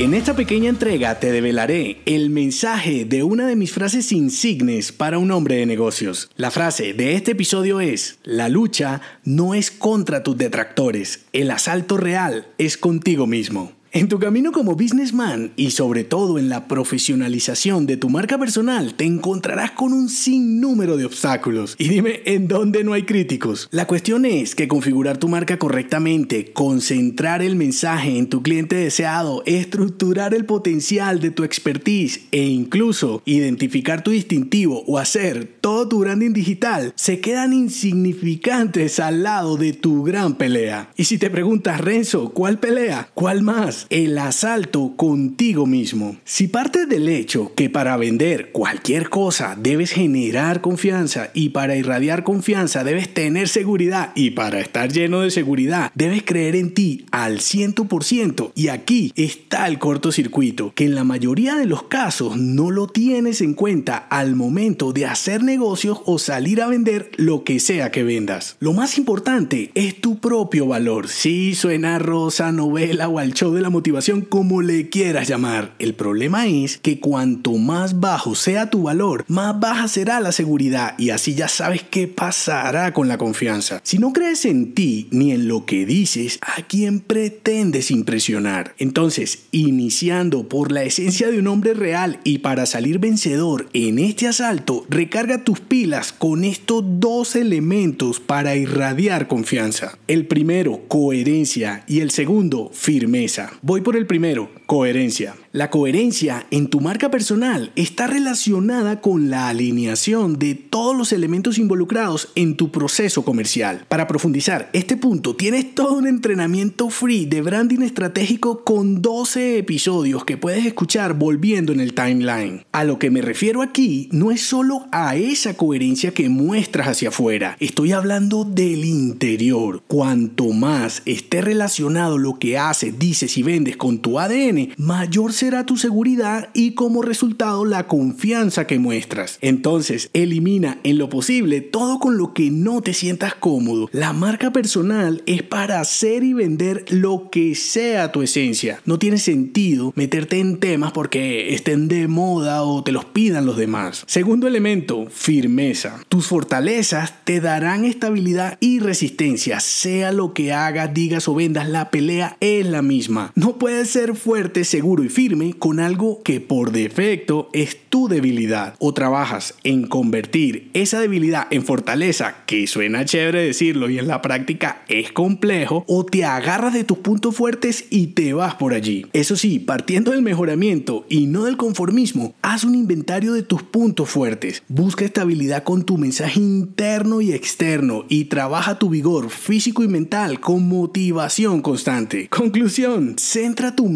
En esta pequeña entrega te develaré el mensaje de una de mis frases insignes para un hombre de negocios. La frase de este episodio es, la lucha no es contra tus detractores, el asalto real es contigo mismo. En tu camino como businessman y sobre todo en la profesionalización de tu marca personal te encontrarás con un sinnúmero de obstáculos. Y dime, ¿en dónde no hay críticos? La cuestión es que configurar tu marca correctamente, concentrar el mensaje en tu cliente deseado, estructurar el potencial de tu expertise e incluso identificar tu distintivo o hacer todo tu branding digital se quedan insignificantes al lado de tu gran pelea. Y si te preguntas, Renzo, ¿cuál pelea? ¿Cuál más? El asalto contigo mismo. Si partes del hecho que para vender cualquier cosa debes generar confianza y para irradiar confianza debes tener seguridad y para estar lleno de seguridad debes creer en ti al 100% y aquí está el cortocircuito que en la mayoría de los casos no lo tienes en cuenta al momento de hacer negocios o salir a vender lo que sea que vendas. Lo más importante es tu propio valor. Si suena rosa, novela o al show de la motivación, como le quieras llamar. El problema es que cuanto más bajo sea tu valor, más baja será la seguridad y así ya sabes qué pasará con la confianza. Si no crees en ti ni en lo que dices, ¿a quién pretendes impresionar? Entonces, iniciando por la esencia de un hombre real y para salir vencedor en este asalto, recarga tus pilas con estos dos elementos para irradiar confianza. El primero, coherencia y el segundo, firmeza. Voy por el primero, coherencia. La coherencia en tu marca personal está relacionada con la alineación de todos los elementos involucrados en tu proceso comercial. Para profundizar este punto, tienes todo un entrenamiento free de branding estratégico con 12 episodios que puedes escuchar volviendo en el timeline. A lo que me refiero aquí no es solo a esa coherencia que muestras hacia afuera, estoy hablando del interior. Cuanto más esté relacionado lo que haces, dices y vendes con tu ADN, mayor será tu seguridad y como resultado la confianza que muestras. Entonces, elimina en lo posible todo con lo que no te sientas cómodo. La marca personal es para hacer y vender lo que sea tu esencia. No tiene sentido meterte en temas porque estén de moda o te los pidan los demás. Segundo elemento, firmeza. Tus fortalezas te darán estabilidad y resistencia. Sea lo que hagas, digas o vendas, la pelea es la misma. No puedes ser fuerte, seguro y firme con algo que por defecto es tu debilidad. O trabajas en convertir esa debilidad en fortaleza, que suena chévere decirlo y en la práctica es complejo, o te agarras de tus puntos fuertes y te vas por allí. Eso sí, partiendo del mejoramiento y no del conformismo, haz un inventario de tus puntos fuertes. Busca estabilidad con tu mensaje interno y externo y trabaja tu vigor físico y mental con motivación constante. Conclusión, centra tu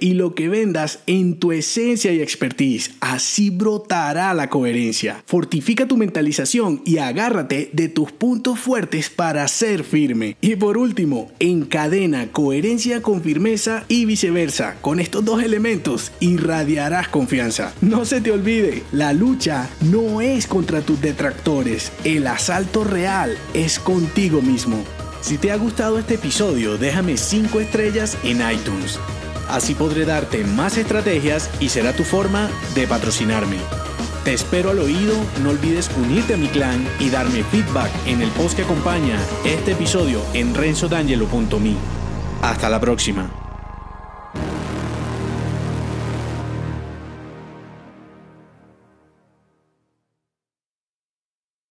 y lo que vendas en tu esencia y expertise. Así brotará la coherencia. Fortifica tu mentalización y agárrate de tus puntos fuertes para ser firme. Y por último, encadena coherencia con firmeza y viceversa. Con estos dos elementos irradiarás confianza. No se te olvide, la lucha no es contra tus detractores. El asalto real es contigo mismo. Si te ha gustado este episodio, déjame 5 estrellas en iTunes. Así podré darte más estrategias y será tu forma de patrocinarme. Te espero al oído, no olvides unirte a mi clan y darme feedback en el post que acompaña este episodio en renzodangelo.me. Hasta la próxima.